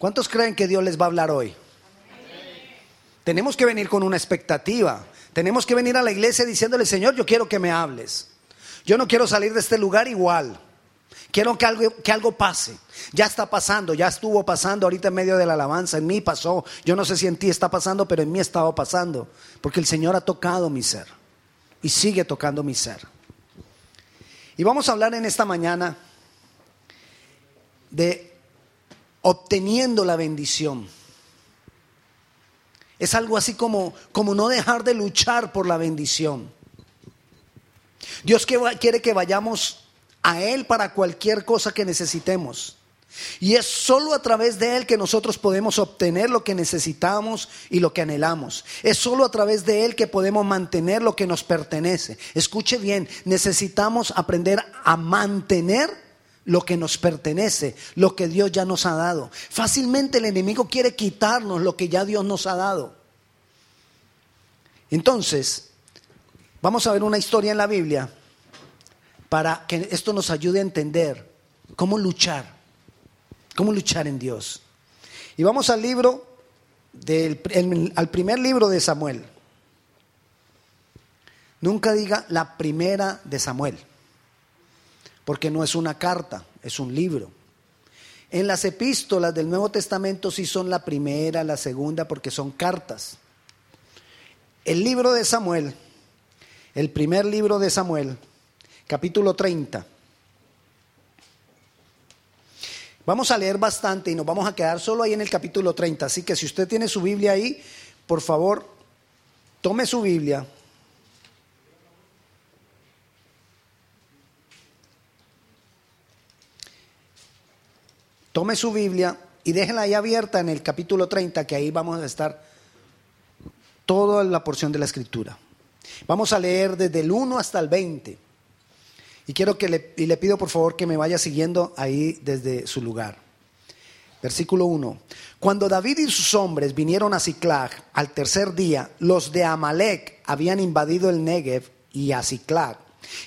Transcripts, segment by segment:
¿Cuántos creen que Dios les va a hablar hoy? Tenemos que venir con una expectativa. Tenemos que venir a la iglesia diciéndole, Señor, yo quiero que me hables. Yo no quiero salir de este lugar igual. Quiero que algo, que algo pase. Ya está pasando, ya estuvo pasando ahorita en medio de la alabanza. En mí pasó. Yo no sé si en ti está pasando, pero en mí estaba pasando. Porque el Señor ha tocado mi ser. Y sigue tocando mi ser. Y vamos a hablar en esta mañana de obteniendo la bendición. Es algo así como, como no dejar de luchar por la bendición. Dios quiere que vayamos a Él para cualquier cosa que necesitemos. Y es solo a través de Él que nosotros podemos obtener lo que necesitamos y lo que anhelamos. Es solo a través de Él que podemos mantener lo que nos pertenece. Escuche bien, necesitamos aprender a mantener lo que nos pertenece, lo que Dios ya nos ha dado. Fácilmente el enemigo quiere quitarnos lo que ya Dios nos ha dado. Entonces, vamos a ver una historia en la Biblia para que esto nos ayude a entender cómo luchar, cómo luchar en Dios. Y vamos al libro, del, al primer libro de Samuel. Nunca diga la primera de Samuel, porque no es una carta, es un libro. En las epístolas del Nuevo Testamento sí son la primera, la segunda, porque son cartas. El libro de Samuel, el primer libro de Samuel, capítulo 30. Vamos a leer bastante y nos vamos a quedar solo ahí en el capítulo 30. Así que si usted tiene su Biblia ahí, por favor, tome su Biblia. Tome su Biblia y déjela ahí abierta en el capítulo 30, que ahí vamos a estar toda la porción de la escritura. Vamos a leer desde el 1 hasta el 20. Y quiero que le, y le pido por favor que me vaya siguiendo ahí desde su lugar. Versículo 1. Cuando David y sus hombres vinieron a Ciclag al tercer día, los de Amalek habían invadido el Negev y a Ciclag,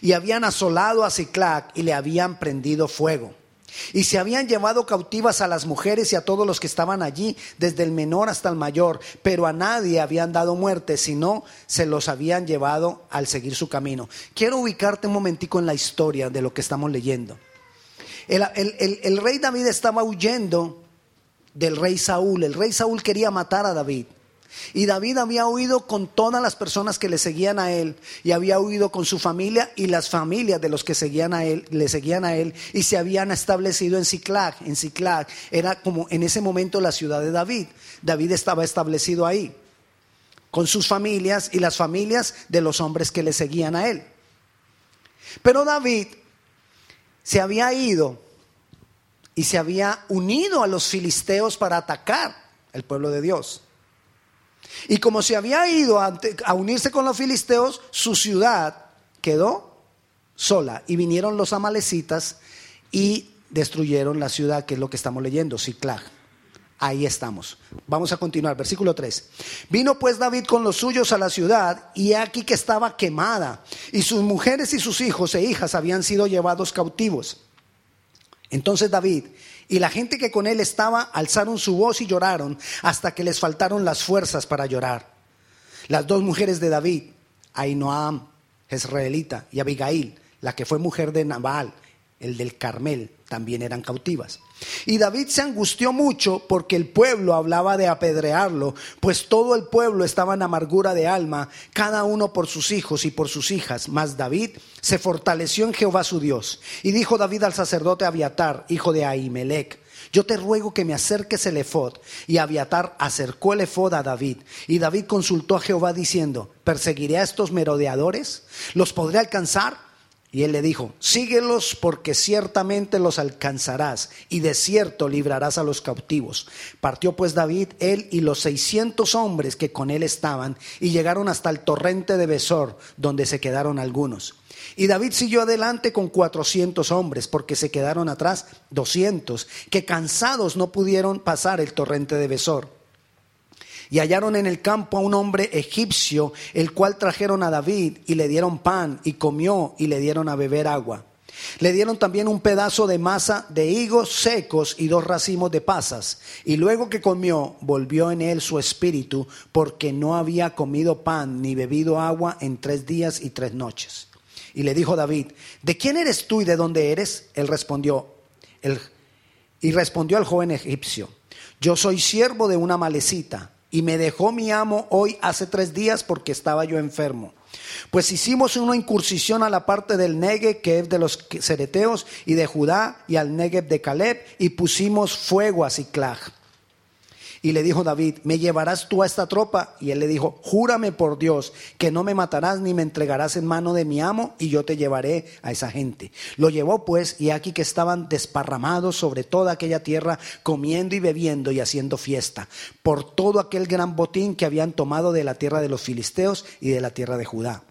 y habían asolado a Ciclag y le habían prendido fuego. Y se habían llevado cautivas a las mujeres y a todos los que estaban allí, desde el menor hasta el mayor, pero a nadie habían dado muerte, sino se los habían llevado al seguir su camino. Quiero ubicarte un momentico en la historia de lo que estamos leyendo. El, el rey David estaba huyendo del rey Saúl. El rey Saúl quería matar a David. Y David había huido con todas las personas que le seguían a él y había huido con su familia y las familias de los que seguían a él, le seguían a él y se habían establecido en Ciclag. En Ciclag era como en ese momento la ciudad de David. David estaba establecido ahí con sus familias y las familias de los hombres que le seguían a él. Pero David se había ido y se había unido a los filisteos para atacar el pueblo de Dios. Y como se había ido a, unirse con los filisteos, su ciudad quedó sola. Y vinieron los amalecitas y destruyeron la ciudad, que es lo que estamos leyendo, Ciclag. Ahí estamos. Vamos a continuar. Versículo 3. Vino pues David con los suyos a la ciudad y aquí que estaba quemada y sus mujeres y sus hijos e hijas habían sido llevados cautivos. Entonces David y la gente que con él estaba alzaron su voz y lloraron hasta que les faltaron las fuerzas para llorar. Las dos mujeres de David, Ainoam, Jezreelita, y Abigail, la que fue mujer de Nabal, el del Carmel, también eran cautivas. Y David se angustió mucho porque el pueblo hablaba de apedrearlo, pues todo el pueblo estaba en amargura de alma, cada uno por sus hijos y por sus hijas. Mas David se fortaleció en Jehová su Dios. Y dijo David al sacerdote Abiatar, hijo de Ahimelech, yo te ruego que me acerques el efod. Y Abiatar acercó el efod a David. Y David consultó a Jehová diciendo, ¿perseguiré a estos merodeadores? ¿Los podré alcanzar? Y él le dijo, síguelos porque ciertamente los alcanzarás y de cierto librarás a los cautivos. Partió pues David, él y los seiscientos hombres que con él estaban y llegaron hasta el torrente de Besor, donde se quedaron algunos. Y David siguió adelante con cuatrocientos hombres, porque se quedaron atrás doscientos, que cansados no pudieron pasar el torrente de Besor. Y hallaron en el campo a un hombre egipcio, el cual trajeron a David y le dieron pan y comió y le dieron a beber agua. Le dieron también un pedazo de masa de higos secos y dos racimos de pasas. Y luego que comió, volvió en él su espíritu, porque no había comido pan ni bebido agua en tres días y tres noches. Y le dijo David, ¿de quién eres tú y de dónde eres? Él respondió, y respondió al joven egipcio, yo soy siervo de una malecita, y me dejó mi amo hoy hace tres días porque estaba yo enfermo. Pues hicimos una incursión a la parte del Negev, que es de los cereteos, y de Judá, y al Negev de Caleb, y pusimos fuego a Ciclag. Y le dijo David, ¿me llevarás tú a esta tropa? Y él le dijo, júrame por Dios que no me matarás ni me entregarás en mano de mi amo y yo te llevaré a esa gente. Lo llevó pues y aquí que estaban desparramados sobre toda aquella tierra, comiendo y bebiendo y haciendo fiesta, por todo aquel gran botín que habían tomado de la tierra de los filisteos y de la tierra de Judá.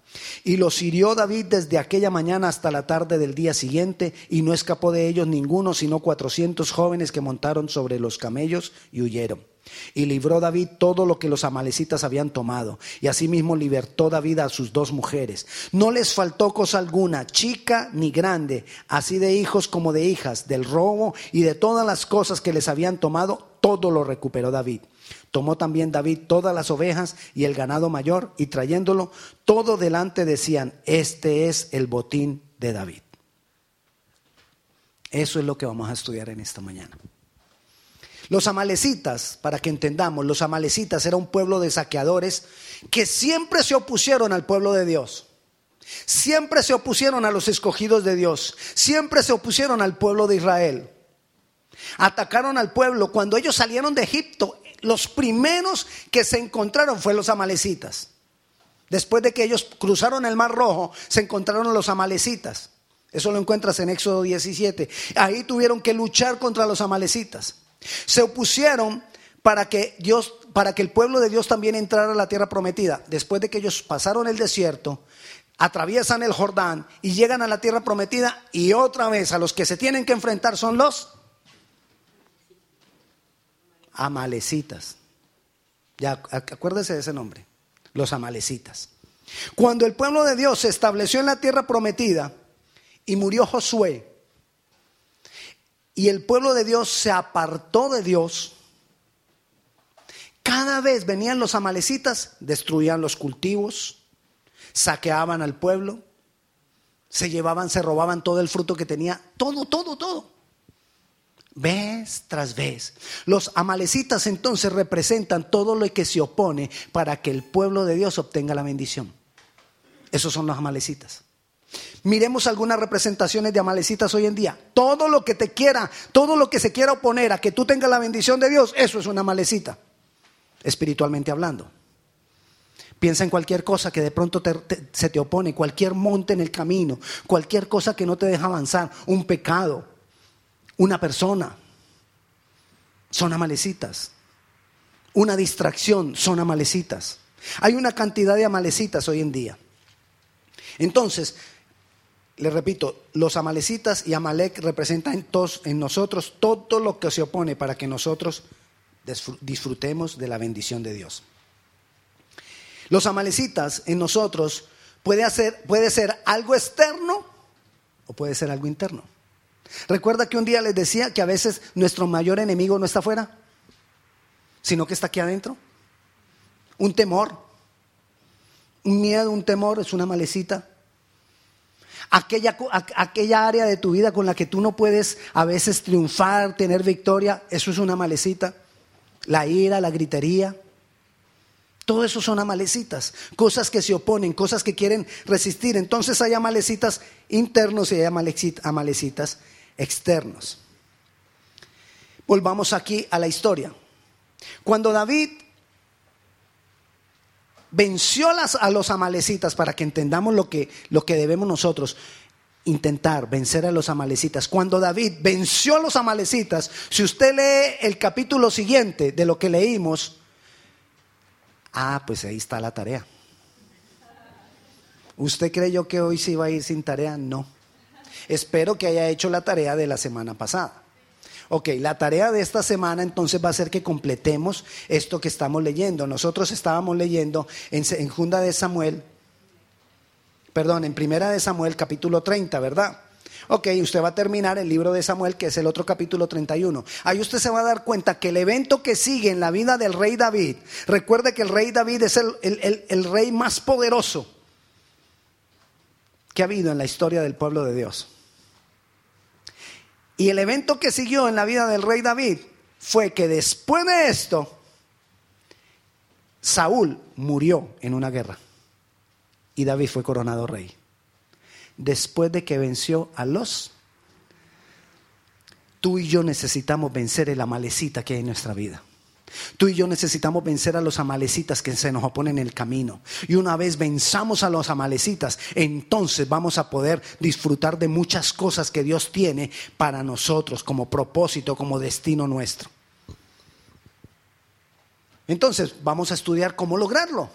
Y los hirió David desde aquella mañana hasta la tarde del día siguiente, y no escapó de ellos ninguno, sino cuatrocientos jóvenes que montaron sobre los camellos y huyeron. Y libró David todo lo que los amalecitas habían tomado. Y asimismo libertó David a sus dos mujeres. No les faltó cosa alguna, chica ni grande, así de hijos como de hijas, del robo y de todas las cosas que les habían tomado, todo lo recuperó David. Tomó también David todas las ovejas y el ganado mayor, y trayéndolo todo delante decían, este es el botín de David. Eso es lo que vamos a estudiar en esta mañana. Los amalecitas, para que entendamos, los amalecitas era un pueblo de saqueadores que siempre se opusieron al pueblo de Dios. Siempre se opusieron a los escogidos de Dios. Siempre se opusieron al pueblo de Israel. Atacaron al pueblo. Cuando ellos salieron de Egipto, los primeros que se encontraron fueron los amalecitas. Después de que ellos cruzaron el Mar Rojo, se encontraron los amalecitas. Eso lo encuentras en Éxodo 17. Ahí tuvieron que luchar contra los amalecitas. Se opusieron para que Dios, para que el pueblo de Dios también entrara a la tierra prometida. Después de que ellos pasaron el desierto, atraviesan el Jordán y llegan a la tierra prometida y otra vez a los que se tienen que enfrentar son los amalecitas. Ya acuérdese de ese nombre, los amalecitas. Cuando el pueblo de Dios se estableció en la tierra prometida y murió Josué, y el pueblo de Dios se apartó de Dios, cada vez venían los amalecitas, destruían los cultivos, saqueaban al pueblo, se llevaban, se robaban todo el fruto que tenía, todo, todo, todo. Vez tras vez. Los amalecitas entonces representan todo lo que se opone para que el pueblo de Dios obtenga la bendición. Esos son los amalecitas. Miremos algunas representaciones de amalecitas hoy en día. Todo lo que te quiera, todo lo que se quiera oponer a que tú tengas la bendición de Dios, eso es una amalecita, espiritualmente hablando. Piensa en cualquier cosa que de pronto se te opone, cualquier monte en el camino, cualquier cosa que no te deja avanzar, un pecado, una persona. Son amalecitas. Una distracción, son amalecitas. Hay una cantidad de amalecitas hoy en día. Entonces, le repito, los amalecitas y Amalek representan en nosotros todo lo que se opone para que nosotros disfrutemos de la bendición de Dios. Los amalecitas en nosotros puede, hacer, puede ser algo externo o puede ser algo interno. Recuerda que un día les decía que a veces nuestro mayor enemigo no está afuera, sino que está aquí adentro. Un temor, un miedo, un temor es una malecita aquella, aquella área de tu vida con la que tú no puedes a veces triunfar, tener victoria, eso es una malecita. La ira, la gritería, todo eso son amalecitas, cosas que se oponen, cosas que quieren resistir. Entonces hay amalecitas internos y hay amalecitas externos. Volvamos aquí a la historia. Cuando David venció a los amalecitas para que entendamos lo que, lo que debemos nosotros intentar vencer a los amalecitas. Cuando David venció a los amalecitas, si usted lee el capítulo siguiente de lo que leímos, ah, pues ahí está la tarea. ¿Usted creyó que hoy se iba a ir sin tarea? No. Espero que haya hecho la tarea de la semana pasada. Ok, la tarea de esta semana entonces va a ser que completemos esto que estamos leyendo. Nosotros estábamos leyendo en, en Junda de Samuel, perdón, en Primera de Samuel capítulo 30, ¿verdad? Ok, usted va a terminar el libro de Samuel, que es el otro capítulo 31. Ahí usted se va a dar cuenta que el evento que sigue en la vida del rey David, recuerde que el rey David es el, el rey más poderoso que ha habido en la historia del pueblo de Dios. Y el evento que siguió en la vida del rey David fue que después de esto, Saúl murió en una guerra y David fue coronado rey. Después de que venció a los... Tú y yo necesitamos vencer el amalecita que hay en nuestra vida. Tú y yo necesitamos vencer a los amalecitas que se nos oponen en el camino. Y una vez venzamos a los amalecitas, entonces vamos a poder disfrutar de muchas cosas que Dios tiene para nosotros como propósito, como destino nuestro. Entonces vamos a estudiar cómo lograrlo,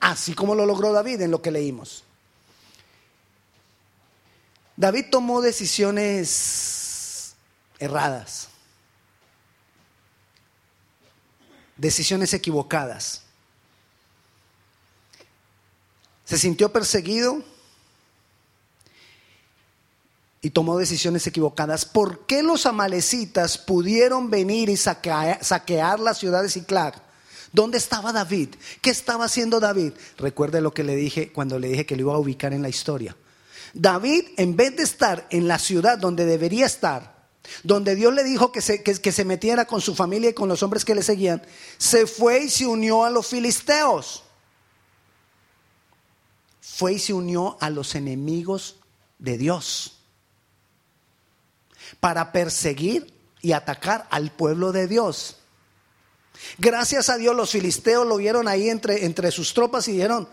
así como lo logró David en lo que leímos. David tomó decisiones erradas, decisiones equivocadas. Se sintió perseguido y tomó decisiones equivocadas. ¿Por qué los amalecitas pudieron venir y saquear, la ciudad de Ciclag? ¿Dónde estaba David? ¿Qué estaba haciendo David? Recuerde lo que le dije cuando le dije que lo iba a ubicar en la historia. David, en vez de estar en la ciudad donde debería estar, donde Dios le dijo que se, que, se metiera con su familia y con los hombres que le seguían, se fue y se unió a los filisteos. Fue y se unió a los enemigos de Dios para perseguir y atacar al pueblo de Dios. Gracias a Dios los filisteos lo vieron ahí entre, entre sus tropas y dijeron,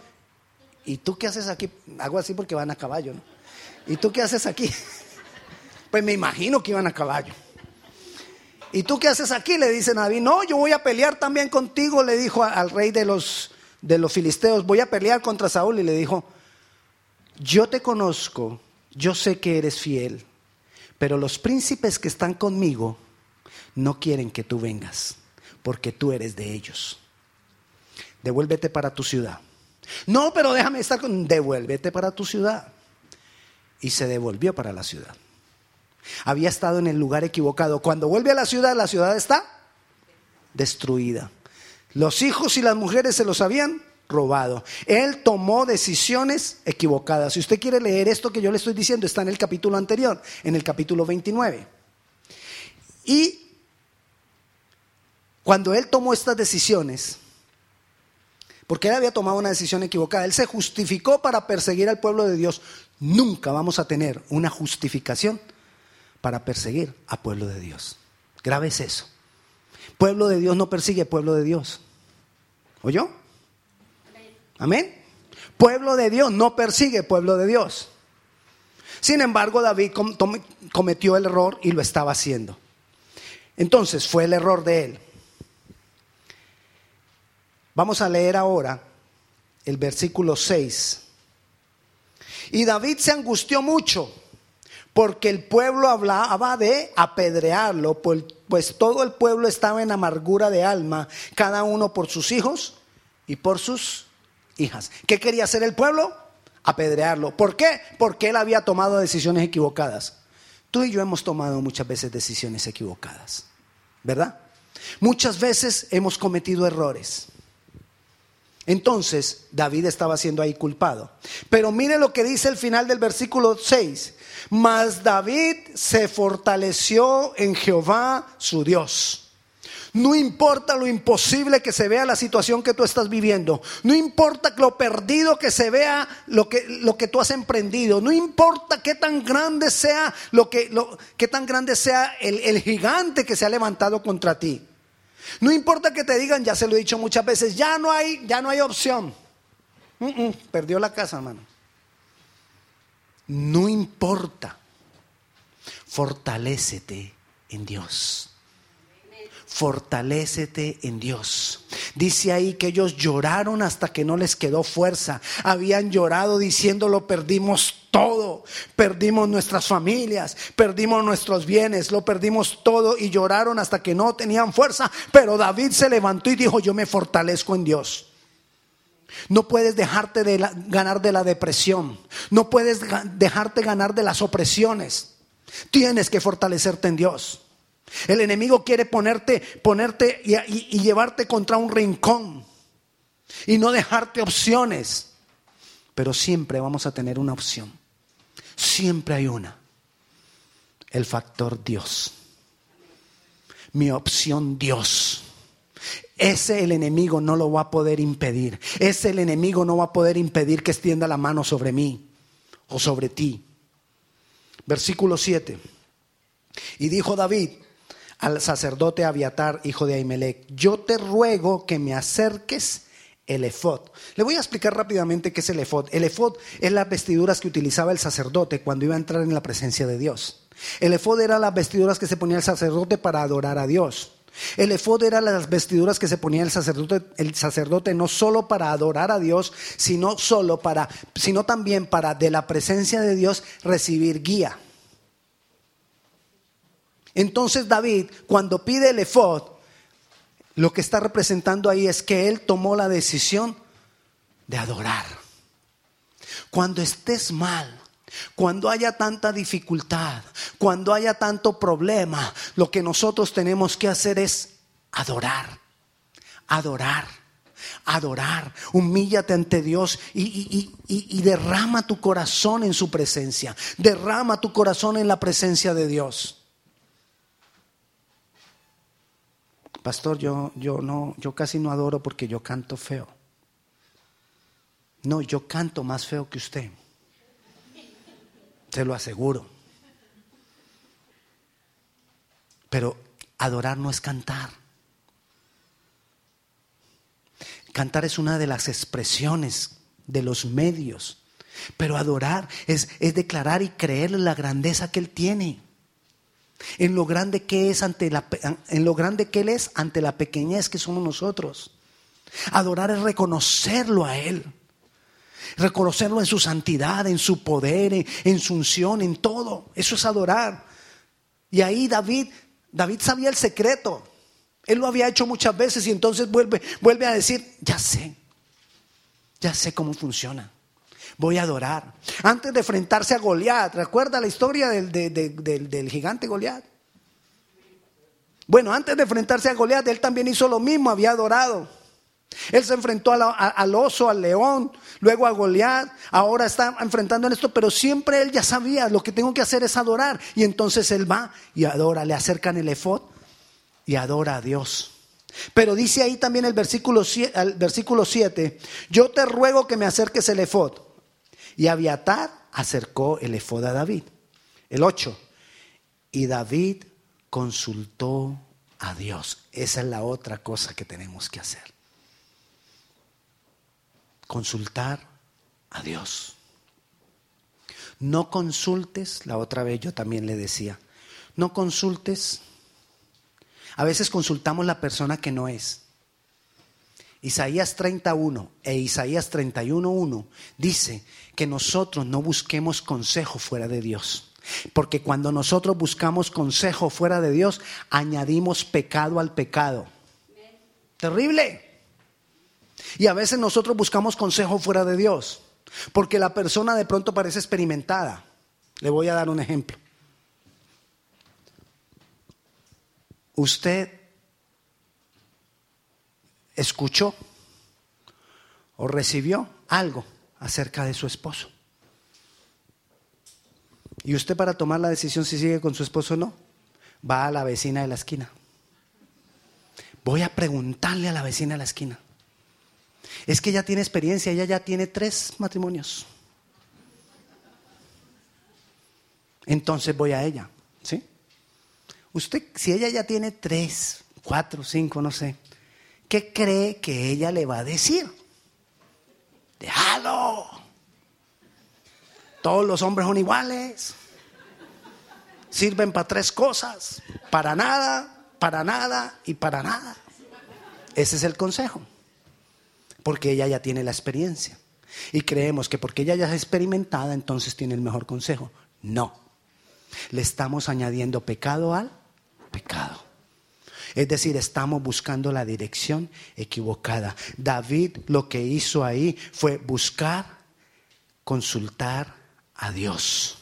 ¿y tú qué haces aquí? Hago así porque van a caballo. ¿Y tú qué haces aquí? Pues me imagino que iban a caballo. ¿Y tú qué haces aquí? Le dice David, no, yo voy a pelear también contigo, le dijo al rey de los, de los filisteos, voy a pelear contra Saúl y le dijo, yo te conozco, yo sé que eres fiel, pero los príncipes que están conmigo no quieren que tú vengas porque tú eres de ellos. Devuélvete para tu ciudad. No, pero déjame estar con... Devuélvete para tu ciudad. Y se devolvió para la ciudad. Había estado en el lugar equivocado. Cuando vuelve a la ciudad, la ciudad está destruida. Los hijos y las mujeres se los habían robado. Él tomó decisiones equivocadas. Si usted quiere leer esto que yo le estoy diciendo, está en el capítulo anterior, en el capítulo 29. Y cuando él tomó estas decisiones, porque él había tomado una decisión equivocada, él se justificó para perseguir al pueblo de Dios. Nunca vamos a tener una justificación para perseguir al pueblo de Dios. Grave es eso. Pueblo de Dios no persigue pueblo de Dios. ¿Oyó? Amén. Pueblo de Dios no persigue pueblo de Dios. Sin embargo, David cometió el error y lo estaba haciendo. Entonces fue el error de él. Vamos a leer ahora el versículo 6. Y David se angustió mucho porque el pueblo hablaba de apedrearlo, pues, pues todo el pueblo estaba en amargura de alma, cada uno por sus hijos y por sus hijas. ¿Qué quería hacer el pueblo? Apedrearlo. ¿Por qué? Porque él había tomado decisiones equivocadas. Tú y yo hemos tomado muchas veces decisiones equivocadas, ¿verdad? Muchas veces hemos cometido errores. Entonces David estaba siendo ahí culpado. Pero mire lo que dice el final del versículo 6. Mas David se fortaleció en Jehová su Dios. No importa lo imposible que se vea la situación que tú estás viviendo. No importa lo perdido que se vea lo que, lo que tú has emprendido. No importa qué tan grande sea lo que, lo, qué tan grande sea el, el gigante que se ha levantado contra ti. No importa que te digan, ya se lo he dicho muchas veces, ya no hay, ya no hay opción. perdió la casa, hermano. No importa. Fortalécete en Dios fortalécete en Dios. Dice ahí que ellos lloraron hasta que no les quedó fuerza. Habían llorado diciendo lo perdimos todo. Perdimos nuestras familias, perdimos nuestros bienes, lo perdimos todo y lloraron hasta que no tenían fuerza. Pero David se levantó y dijo, yo me fortalezco en Dios. No puedes dejarte de ganar de la depresión. No puedes dejarte ganar de las opresiones. Tienes que fortalecerte en Dios. El enemigo quiere ponerte, ponerte y, y llevarte contra un rincón y no dejarte opciones. Pero siempre vamos a tener una opción. Siempre hay una. El factor Dios. Mi opción Dios. Ese el enemigo no lo va a poder impedir. Ese el enemigo no va a poder impedir que extienda la mano sobre mí o sobre ti. Versículo 7. Y dijo David al sacerdote Abiatar, hijo de Ahimelech, yo te ruego que me acerques el efod. Le voy a explicar rápidamente qué es el efod. El efod es las vestiduras que utilizaba el sacerdote cuando iba a entrar en la presencia de Dios. El efod era las vestiduras que se ponía el sacerdote para adorar a Dios. El efod era las vestiduras que se ponía el sacerdote, el sacerdote no solo para adorar a Dios, sino solo para, sino también para de la presencia de Dios recibir guía. Entonces David, cuando pide el efod, lo que está representando ahí es que él tomó la decisión de adorar. Cuando estés mal, cuando haya tanta dificultad, cuando haya tanto problema, lo que nosotros tenemos que hacer es adorar, adorar, adorar. Humíllate ante Dios y, derrama tu corazón en su presencia. Derrama tu corazón en la presencia de Dios. Pastor, yo, yo no, yo casi no adoro porque yo canto feo. No, yo canto más feo que usted. Te lo aseguro. Pero adorar no es cantar. Cantar es una de las expresiones de los medios. Pero adorar es, es declarar y creer en la grandeza que Él tiene. En lo grande que es ante la, en lo grande que Él es ante la pequeñez que somos nosotros. Adorar es reconocerlo a Él reconocerlo en su santidad, en su poder, en, su unción, en todo. Eso es adorar. Y ahí David, David sabía el secreto. Él lo había hecho muchas veces y entonces vuelve, vuelve a decir, ya sé, ya sé cómo funciona. Voy a adorar. Antes de enfrentarse a Goliat, ¿recuerda la historia del, del gigante Goliat? Bueno, antes de enfrentarse a Goliat, él también hizo lo mismo, había adorado. Él se enfrentó al oso, al león, luego a Goliat, ahora está enfrentando en esto, pero siempre él ya sabía, lo que tengo que hacer es adorar. Y entonces él va y adora, le acercan el efod y adora a Dios. Pero dice ahí también el versículo, el versículo 7, yo te ruego que me acerques el efod. Y Abiatar acercó el efod a David. El 8, y David consultó a Dios. Esa es la otra cosa que tenemos que hacer consultar a Dios. No consultes, la otra vez yo también le decía, no consultes. A veces consultamos la persona que no es. Isaías 31 e Isaías 31.1 dice que nosotros no busquemos consejo fuera de Dios. Porque cuando nosotros buscamos consejo fuera de Dios, añadimos pecado al pecado. Terrible. Y a veces nosotros buscamos consejo fuera de Dios, porque la persona de pronto parece experimentada. Le voy a dar un ejemplo. Usted escuchó o recibió algo acerca de su esposo. Y usted para tomar la decisión si sigue con su esposo o no, va a la vecina de la esquina. Voy a preguntarle a la vecina de la esquina. Es que ella tiene experiencia, ella ya tiene tres matrimonios. Entonces voy a ella, ¿sí? Usted, si ella ya tiene tres, cuatro, cinco, no sé, ¿qué cree que ella le va a decir? Déjalo. Todos los hombres son iguales. Sirven para tres cosas. Para nada, para nada y para nada. Ese es el consejo porque ella ya tiene la experiencia. Y creemos que porque ella ya es experimentada, entonces tiene el mejor consejo. No. Le estamos añadiendo pecado al pecado. Es decir, estamos buscando la dirección equivocada. David lo que hizo ahí fue buscar, consultar a Dios.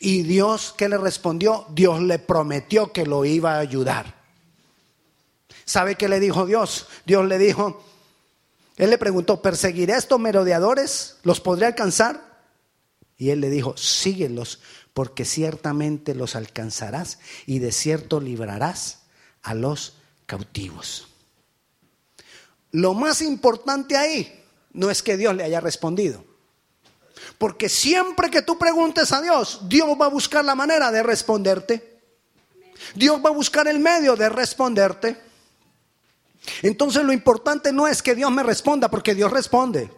Y Dios, ¿qué le respondió? Dios le prometió que lo iba a ayudar. ¿Sabe qué le dijo Dios? Dios le dijo, él le preguntó, ¿perseguiré a estos merodeadores? ¿Los podré alcanzar? Y él le dijo, síguelos, porque ciertamente los alcanzarás y de cierto librarás a los cautivos. Lo más importante ahí no es que Dios le haya respondido. Porque siempre que tú preguntes a Dios, Dios va a buscar la manera de responderte. Dios va a buscar el medio de responderte. Entonces lo importante no es que Dios me responda, porque Dios responde.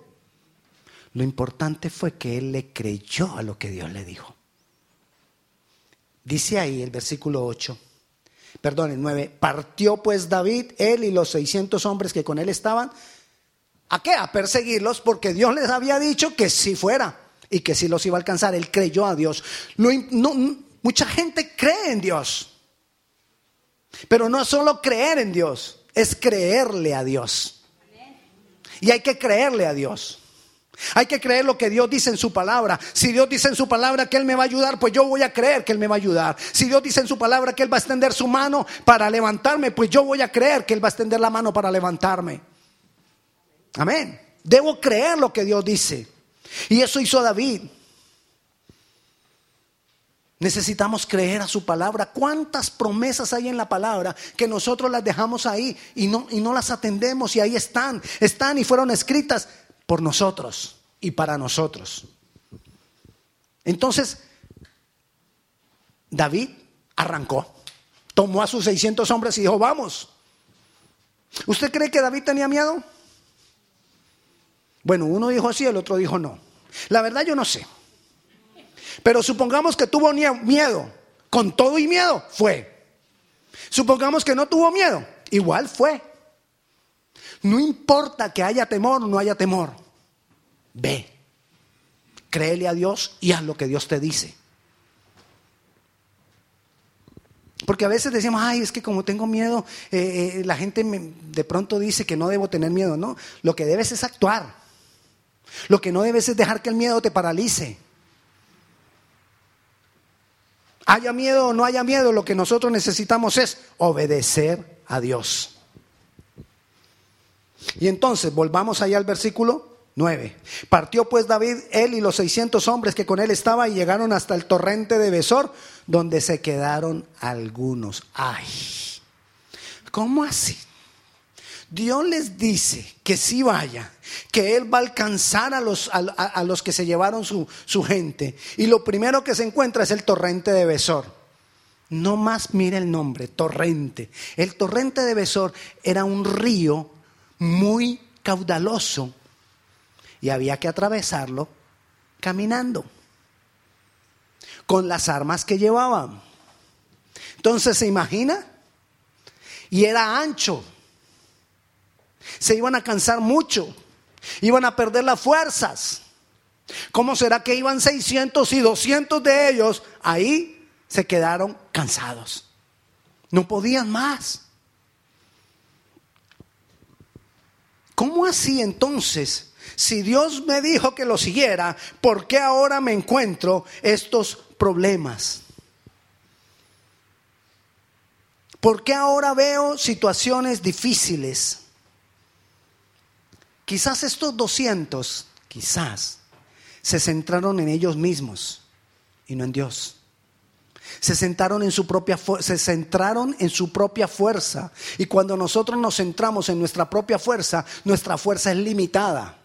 Lo importante fue que él le creyó a lo que Dios le dijo. Dice ahí el versículo 8, perdón, el 9, partió pues David, él y los 600 hombres que con él estaban, ¿a qué? A perseguirlos, porque Dios les había dicho que si fuera y que si los iba a alcanzar. Él creyó a Dios. mucha gente cree en Dios, pero no solo creer en Dios, es creerle a Dios. Y hay que creerle a Dios. Hay que creer lo que Dios dice en su palabra. Si Dios dice en su palabra que Él me va a ayudar, pues yo voy a creer que Él me va a ayudar. Si Dios dice en su palabra que Él va a extender su mano para levantarme, pues yo voy a creer que Él va a extender la mano para levantarme. Amén. Debo creer lo que Dios dice. Y eso hizo David. Necesitamos creer a su palabra. ¿Cuántas promesas hay en la palabra que nosotros las dejamos ahí y no, y no las atendemos? Y ahí están, están y fueron escritas por nosotros y para nosotros. Entonces, David arrancó, tomó a sus 600 hombres y dijo, vamos. ¿Usted cree que David tenía miedo? Bueno, uno dijo sí, el otro dijo no. La verdad yo no sé. Pero supongamos que tuvo miedo. Con todo y miedo fue. Supongamos que no tuvo miedo. Igual fue. No importa que haya temor o no haya temor. Ve. Créele a Dios y haz lo que Dios te dice. Porque a veces decimos, ay, es que como tengo miedo, eh, eh, la gente de pronto dice que no debo tener miedo. No, lo que debes es actuar. Lo que no debes es dejar que el miedo te paralice. Haya miedo o no haya miedo, lo que nosotros necesitamos es obedecer a Dios. Y entonces, volvamos allá al versículo 9. Partió pues David, él y los 600 hombres que con él estaban y llegaron hasta el torrente de Besor, donde se quedaron algunos. Ay, ¿cómo así? Dios les dice que si vaya, que Él va a alcanzar a los, a, los que se llevaron su, su, gente. Y lo primero que se encuentra es el torrente de Besor. No más mire el nombre, torrente. El torrente de Besor era un río muy caudaloso y había que atravesarlo caminando con las armas que llevaban. Entonces, ¿se imagina? Y era ancho se iban a cansar mucho, iban a perder las fuerzas. ¿Cómo será que iban 600 y 200 de ellos ahí se quedaron cansados? No podían más. ¿Cómo así entonces? Si Dios me dijo que lo siguiera, ¿por qué ahora me encuentro estos problemas? ¿Por qué ahora veo situaciones difíciles? Quizás estos 200, quizás, se centraron en ellos mismos y no en Dios. Se, sentaron en su propia se centraron en su propia fuerza. Y cuando nosotros nos centramos en nuestra propia fuerza, nuestra fuerza es limitada.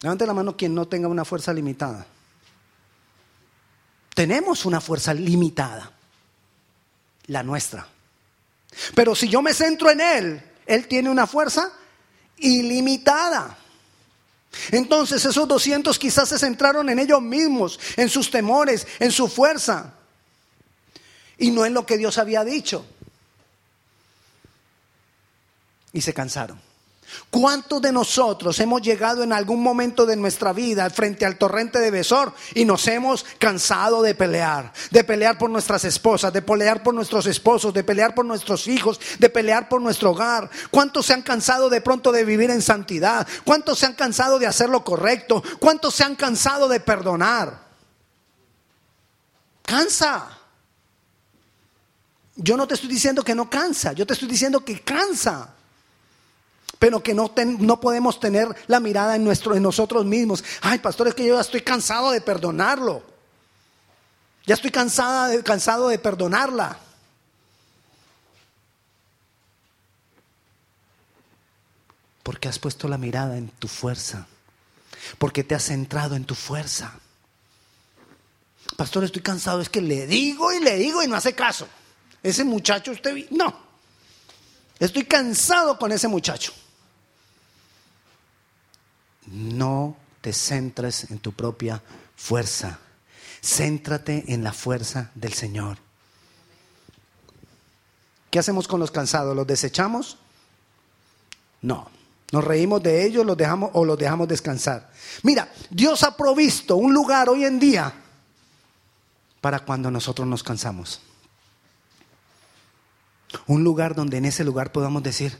Levante la mano quien no tenga una fuerza limitada. Tenemos una fuerza limitada, la nuestra. Pero si yo me centro en Él, Él tiene una fuerza ilimitada. Entonces esos 200 quizás se centraron en ellos mismos, en sus temores, en su fuerza, y no en lo que Dios había dicho. Y se cansaron. ¿Cuántos de nosotros hemos llegado en algún momento de nuestra vida frente al torrente de Besor y nos hemos cansado de pelear? De pelear por nuestras esposas, de pelear por nuestros esposos, de pelear por nuestros hijos, de pelear por nuestro hogar. ¿Cuántos se han cansado de pronto de vivir en santidad? ¿Cuántos se han cansado de hacer lo correcto? ¿Cuántos se han cansado de perdonar? Cansa. Yo no te estoy diciendo que no cansa, yo te estoy diciendo que cansa pero que no, no podemos tener la mirada en, nuestro, en nosotros mismos. Ay, pastor, es que yo ya estoy cansado de perdonarlo. Ya estoy cansada cansado de perdonarla. Porque has puesto la mirada en tu fuerza. Porque te has centrado en tu fuerza. Pastor, estoy cansado. Es que le digo y le digo y no hace caso. Ese muchacho usted... No. Estoy cansado con ese muchacho. No te centres en tu propia fuerza. Céntrate en la fuerza del Señor. ¿Qué hacemos con los cansados? ¿Los desechamos? No. Nos reímos de ellos los dejamos, o los dejamos descansar. Mira, Dios ha provisto un lugar hoy en día para cuando nosotros nos cansamos. Un lugar donde en ese lugar podamos decir,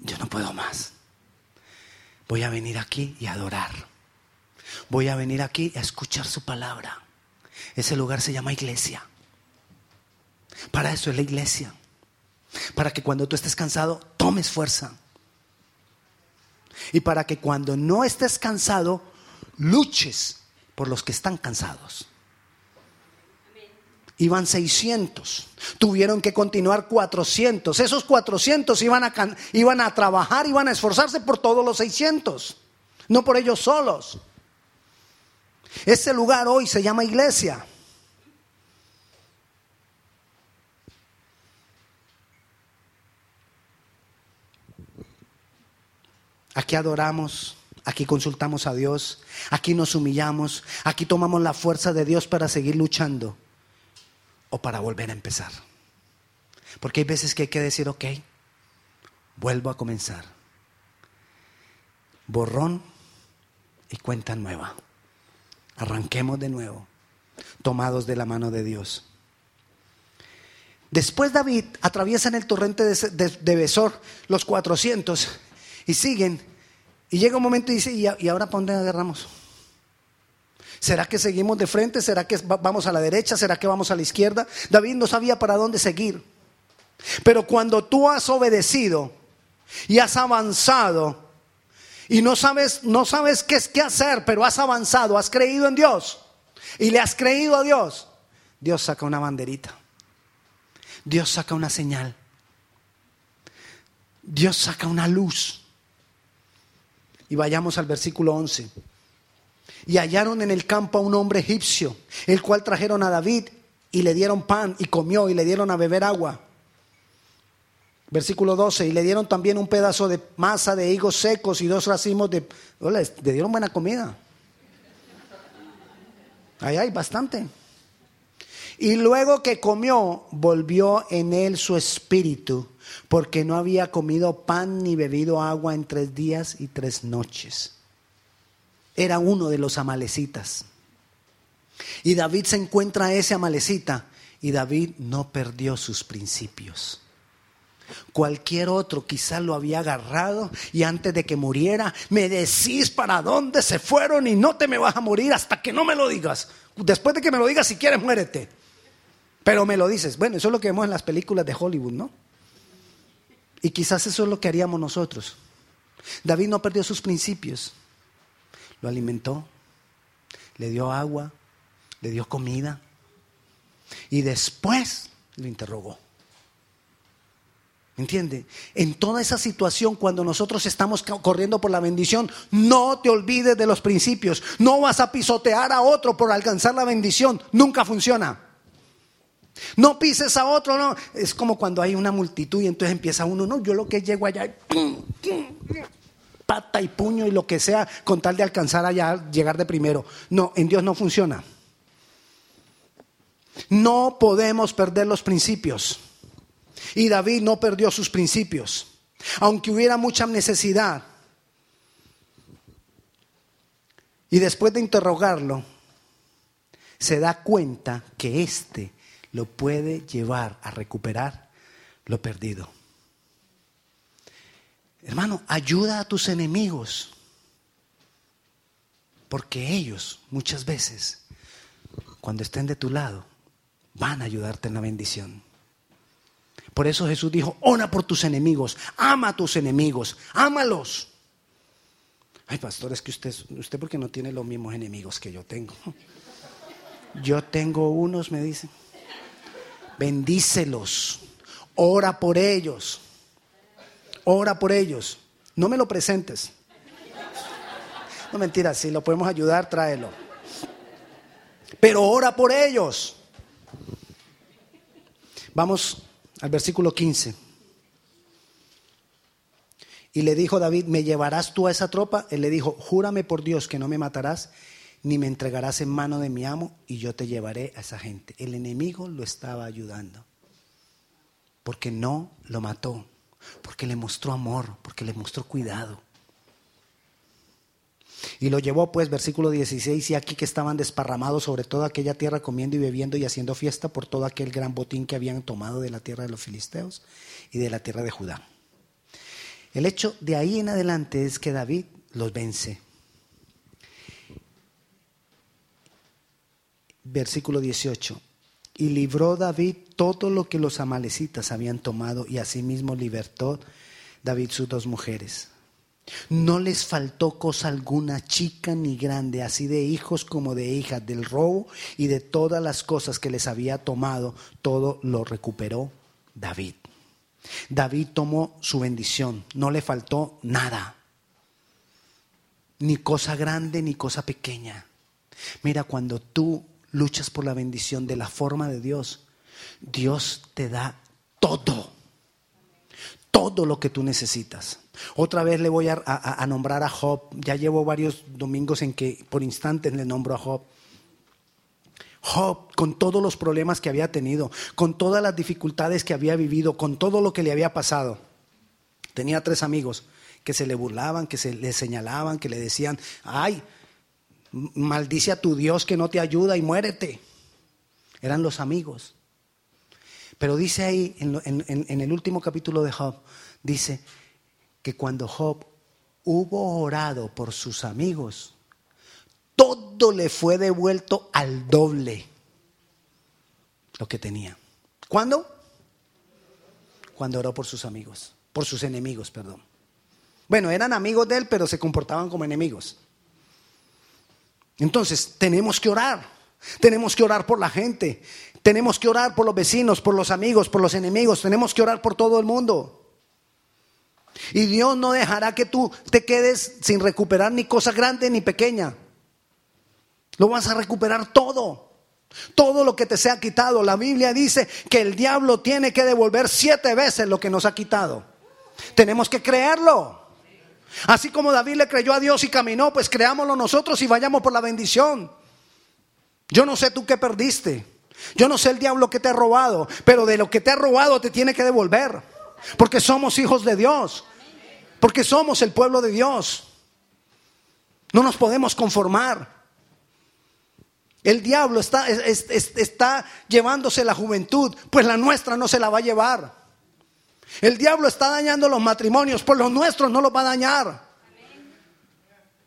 yo no puedo más. Voy a venir aquí y adorar. Voy a venir aquí a escuchar su palabra. Ese lugar se llama iglesia. Para eso es la iglesia. Para que cuando tú estés cansado, tomes fuerza. Y para que cuando no estés cansado, luches por los que están cansados iban 600. Tuvieron que continuar 400. Esos 400 iban a, iban a trabajar, iban a esforzarse por todos los 600, no por ellos solos. Ese lugar hoy se llama iglesia. Aquí adoramos, aquí consultamos a Dios, aquí nos humillamos, aquí tomamos la fuerza de Dios para seguir luchando o para volver a empezar. Porque hay veces que hay que decir, ok, vuelvo a comenzar. Borrón y cuenta nueva. Arranquemos de nuevo, tomados de la mano de Dios. Después David atraviesa en el torrente de, Besor los 400 y siguen. Y llega un momento y dice, ¿y, ahora para dónde agarramos? ¿Será que seguimos de frente? ¿Será que vamos a la derecha? ¿Será que vamos a la izquierda? David no sabía para dónde seguir. Pero cuando tú has obedecido y has avanzado y no sabes, no sabes qué es qué hacer, pero has avanzado, has creído en Dios y le has creído a Dios, Dios saca una banderita. Dios saca una señal. Dios saca una luz. Y vayamos al versículo 11. Y hallaron en el campo a un hombre egipcio, el cual trajeron a David y le dieron pan y comió y le dieron a beber agua. Versículo 12, y le dieron también un pedazo de masa de higos secos y dos racimos de... le dieron buena comida. Ahí hay bastante. Y luego que comió, volvió en él su espíritu, porque no había comido pan ni bebido agua en tres días y tres noches era uno de los amalecitas. Y David se encuentra a ese amalecita y David no perdió sus principios. Cualquier otro quizás lo había agarrado y antes de que muriera me decís para dónde se fueron y no te me vas a morir hasta que no me lo digas. Después de que me lo digas, si quieres, muérete. Pero me lo dices. Bueno, eso es lo que vemos en las películas de Hollywood, ¿no? Y quizás eso es lo que haríamos nosotros. David no perdió sus principios lo alimentó, le dio agua, le dio comida y después lo interrogó. ¿Entiende? En toda esa situación, cuando nosotros estamos corriendo por la bendición, no te olvides de los principios. No vas a pisotear a otro por alcanzar la bendición. Nunca funciona. No pises a otro, no. Es como cuando hay una multitud y entonces empieza uno, no, yo lo que llego allá pata y puño y lo que sea con tal de alcanzar allá, llegar de primero. No, en Dios no funciona. No podemos perder los principios. Y David no perdió sus principios. aunque hubiera mucha necesidad. Y después de interrogarlo, se da cuenta que éste lo puede llevar a recuperar lo perdido. Hermano, ayuda a tus enemigos, porque ellos muchas veces, cuando estén de tu lado, van a ayudarte en la bendición. Por eso Jesús dijo, ora por tus enemigos, ama a tus enemigos, ámalos. Ay, pastor, es que usted, usted porque no tiene los mismos enemigos que yo tengo. Yo tengo unos, me dicen. Bendícelos, ora por ellos, ora por ellos. No me lo presentes. No mentira, si lo podemos ayudar, tráelo. Pero ora por ellos. Vamos al versículo 15. Y le dijo David, ¿me llevarás tú a esa tropa? Él le dijo, júrame por Dios que no me matarás, ni me entregarás en mano de mi amo, y yo te llevaré a esa gente. El enemigo lo estaba ayudando, porque no lo mató, porque le mostró amor, porque le mostró cuidado. Y lo llevó pues, versículo 16, y aquí que estaban desparramados sobre toda aquella tierra, comiendo y bebiendo y haciendo fiesta por todo aquel gran botín que habían tomado de la tierra de los filisteos y de la tierra de Judá. El hecho de ahí en adelante es que David los vence. Versículo 18. Y libró David todo lo que los amalecitas habían tomado y asimismo libertó David sus dos mujeres. No les faltó cosa alguna, chica ni grande, así de hijos como de hijas, del robo y de todas las cosas que les había tomado, todo lo recuperó David. David tomó su bendición, no le faltó nada, ni cosa grande ni cosa pequeña. Mira, cuando tú luchas por la bendición de la forma de Dios, Dios te da todo, todo lo que tú necesitas. Otra vez le voy a, nombrar a Job. Ya llevo varios domingos en que por instantes le nombro a Job. Job, con todos los problemas que había tenido, con todas las dificultades que había vivido, con todo lo que le había pasado, tenía tres amigos que se le burlaban, que se le señalaban, que le decían, ay, maldice a tu Dios que no te ayuda y muérete. Eran los amigos. Pero dice ahí, en el último capítulo de Job, dice, que cuando Job hubo orado por sus amigos, todo le fue devuelto al doble lo que tenía. ¿Cuándo? Cuando oró por sus amigos, por sus enemigos, perdón. Bueno, eran amigos de él, pero se comportaban como enemigos. Entonces, tenemos que orar. Tenemos que orar por la gente. Tenemos que orar por los vecinos, por los amigos, por los enemigos. Tenemos que orar por todo el mundo. Y Dios no dejará que tú te quedes sin recuperar ni cosa grande ni pequeña. Lo vas a recuperar todo. Todo lo que te sea quitado. La Biblia dice que el diablo tiene que devolver siete veces lo que nos ha quitado. Tenemos que creerlo. Así como David le creyó a Dios y caminó, pues creámoslo nosotros y vayamos por la bendición. Yo no sé tú qué perdiste. Yo no sé el diablo que te ha robado, pero de lo que te ha robado te tiene que devolver. Porque somos hijos de Dios. Porque somos el pueblo de Dios. No nos podemos conformar. El diablo está, está, llevándose la juventud, pues la nuestra no se la va a llevar. El diablo está dañando los matrimonios, pues los nuestros no los va a dañar.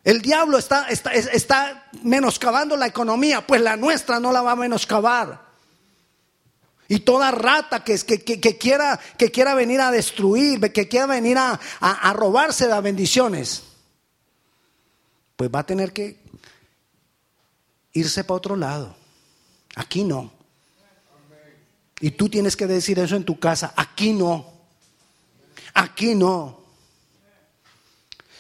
El diablo está, está, está menoscabando la economía, pues la nuestra no la va a menoscabar. Y toda rata que, que, quiera, que quiera venir a destruir, que quiera venir a, a robarse las bendiciones, pues va a tener que irse para otro lado. Aquí no. Y tú tienes que decir eso en tu casa. Aquí no. Aquí no.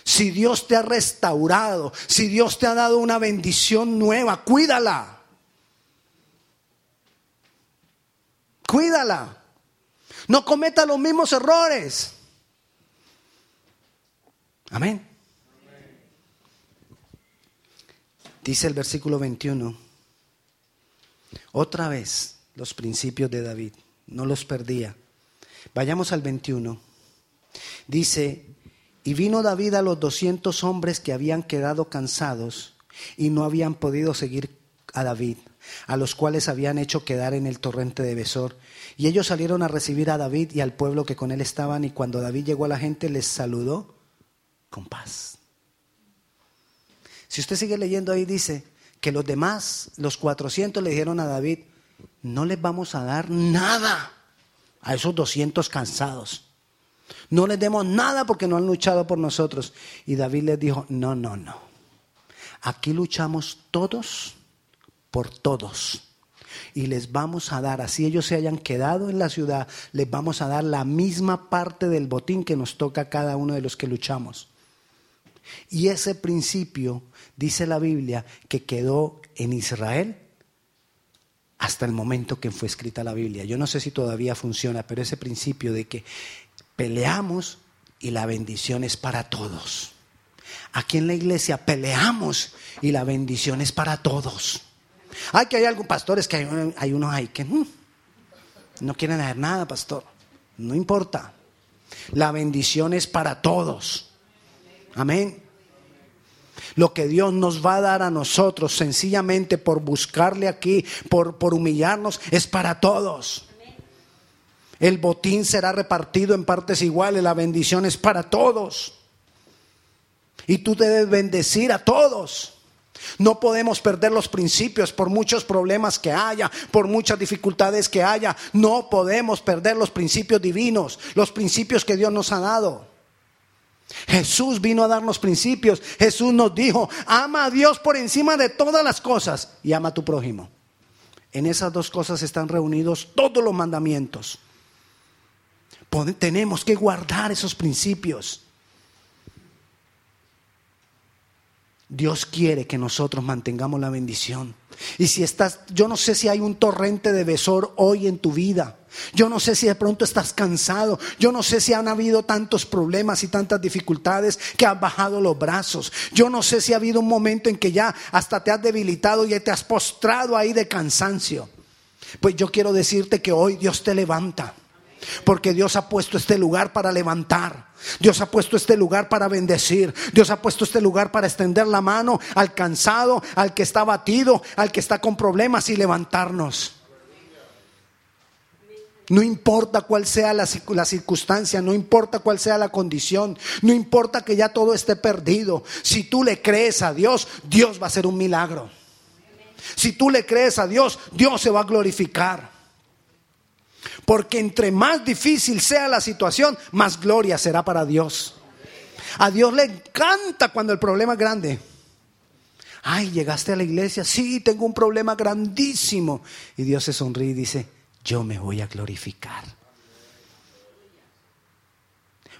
Si Dios te ha restaurado, si Dios te ha dado una bendición nueva, cuídala. Cuídala. No cometa los mismos errores. Amén. Dice el versículo 21. Otra vez los principios de David. No los perdía. Vayamos al 21. Dice, y vino David a los doscientos hombres que habían quedado cansados y no habían podido seguir a David, a los cuales habían hecho quedar en el torrente de Besor. Y ellos salieron a recibir a David y al pueblo que con él estaban, y cuando David llegó a la gente les saludó con paz. Si usted sigue leyendo ahí dice que los demás, los cuatrocientos le dijeron a David, no les vamos a dar nada a esos doscientos cansados. No les demos nada porque no han luchado por nosotros. Y David les dijo, no, no, no. Aquí luchamos todos por todos. Y les vamos a dar, así ellos se hayan quedado en la ciudad, les vamos a dar la misma parte del botín que nos toca a cada uno de los que luchamos. Y ese principio, dice la Biblia, que quedó en Israel hasta el momento que fue escrita la Biblia. Yo no sé si todavía funciona, pero ese principio de que peleamos y la bendición es para todos. Aquí en la iglesia peleamos y la bendición es para todos. Hay que hay algunos pastores que hay, hay unos ahí que mm, no quieren hacer nada, pastor. No importa. La bendición es para todos. Amén. Lo que Dios nos va a dar a nosotros sencillamente por buscarle aquí, por, por humillarnos, es para todos. El botín será repartido en partes iguales, la bendición es para todos. Y tú debes bendecir a todos. No podemos perder los principios por muchos problemas que haya, por muchas dificultades que haya. No podemos perder los principios divinos, los principios que Dios nos ha dado. Jesús vino a darnos principios. Jesús nos dijo, ama a Dios por encima de todas las cosas y ama a tu prójimo. En esas dos cosas están reunidos todos los mandamientos. Tenemos que guardar esos principios. Dios quiere que nosotros mantengamos la bendición. Y si estás, yo no sé si hay un torrente de besor hoy en tu vida. Yo no sé si de pronto estás cansado. Yo no sé si han habido tantos problemas y tantas dificultades que has bajado los brazos. Yo no sé si ha habido un momento en que ya hasta te has debilitado y te has postrado ahí de cansancio. Pues yo quiero decirte que hoy Dios te levanta. Porque Dios ha puesto este lugar para levantar. Dios ha puesto este lugar para bendecir. Dios ha puesto este lugar para extender la mano al cansado, al que está batido, al que está con problemas y levantarnos. No importa cuál sea la, circunstancia, no importa cuál sea la condición, no importa que ya todo esté perdido. Si tú le crees a Dios, Dios va a hacer un milagro. Si tú le crees a Dios, Dios se va a glorificar. Porque entre más difícil sea la situación, más gloria será para Dios. A Dios le encanta cuando el problema es grande. Ay, llegaste a la iglesia, sí, tengo un problema grandísimo. Y Dios se sonríe y dice, yo me voy a glorificar.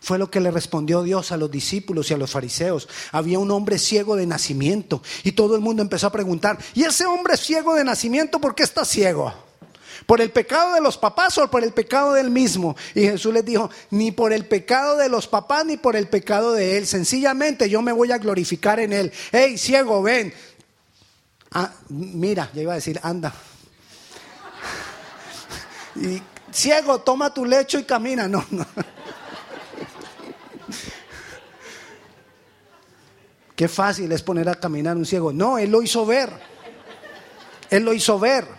Fue lo que le respondió Dios a los discípulos y a los fariseos. Había un hombre ciego de nacimiento y todo el mundo empezó a preguntar, ¿y ese hombre ciego de nacimiento por qué está ciego? ¿Por el pecado de los papás o por el pecado del mismo? Y Jesús les dijo, ni por el pecado de los papás ni por el pecado de él. Sencillamente yo me voy a glorificar en él. Hey, ciego, ven. Ah, mira, ya iba a decir, anda. Y ciego, toma tu lecho y camina. No, no. Qué fácil es poner a caminar un ciego. No, él lo hizo ver. Él lo hizo ver.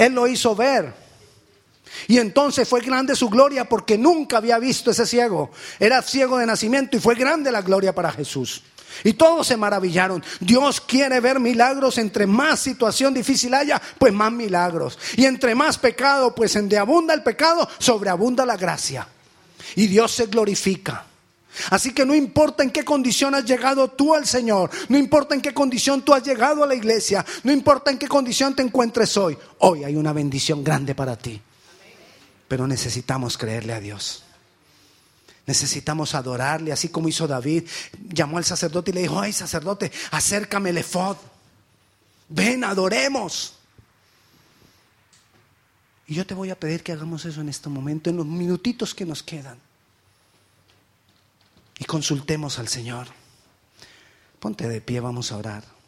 Él lo hizo ver. Y entonces fue grande su gloria porque nunca había visto ese ciego. Era ciego de nacimiento y fue grande la gloria para Jesús. Y todos se maravillaron. Dios quiere ver milagros. Entre más situación difícil haya, pues más milagros. Y entre más pecado, pues en de abunda el pecado, sobreabunda la gracia. Y Dios se glorifica. Así que no importa en qué condición has llegado tú al Señor, no importa en qué condición tú has llegado a la iglesia, no importa en qué condición te encuentres hoy, hoy hay una bendición grande para ti. Pero necesitamos creerle a Dios. Necesitamos adorarle, así como hizo David. Llamó al sacerdote y le dijo, ay sacerdote, acércame el efod. Ven, adoremos. Y yo te voy a pedir que hagamos eso en este momento, en los minutitos que nos quedan y consultemos al Señor. Ponte de pie, vamos a orar.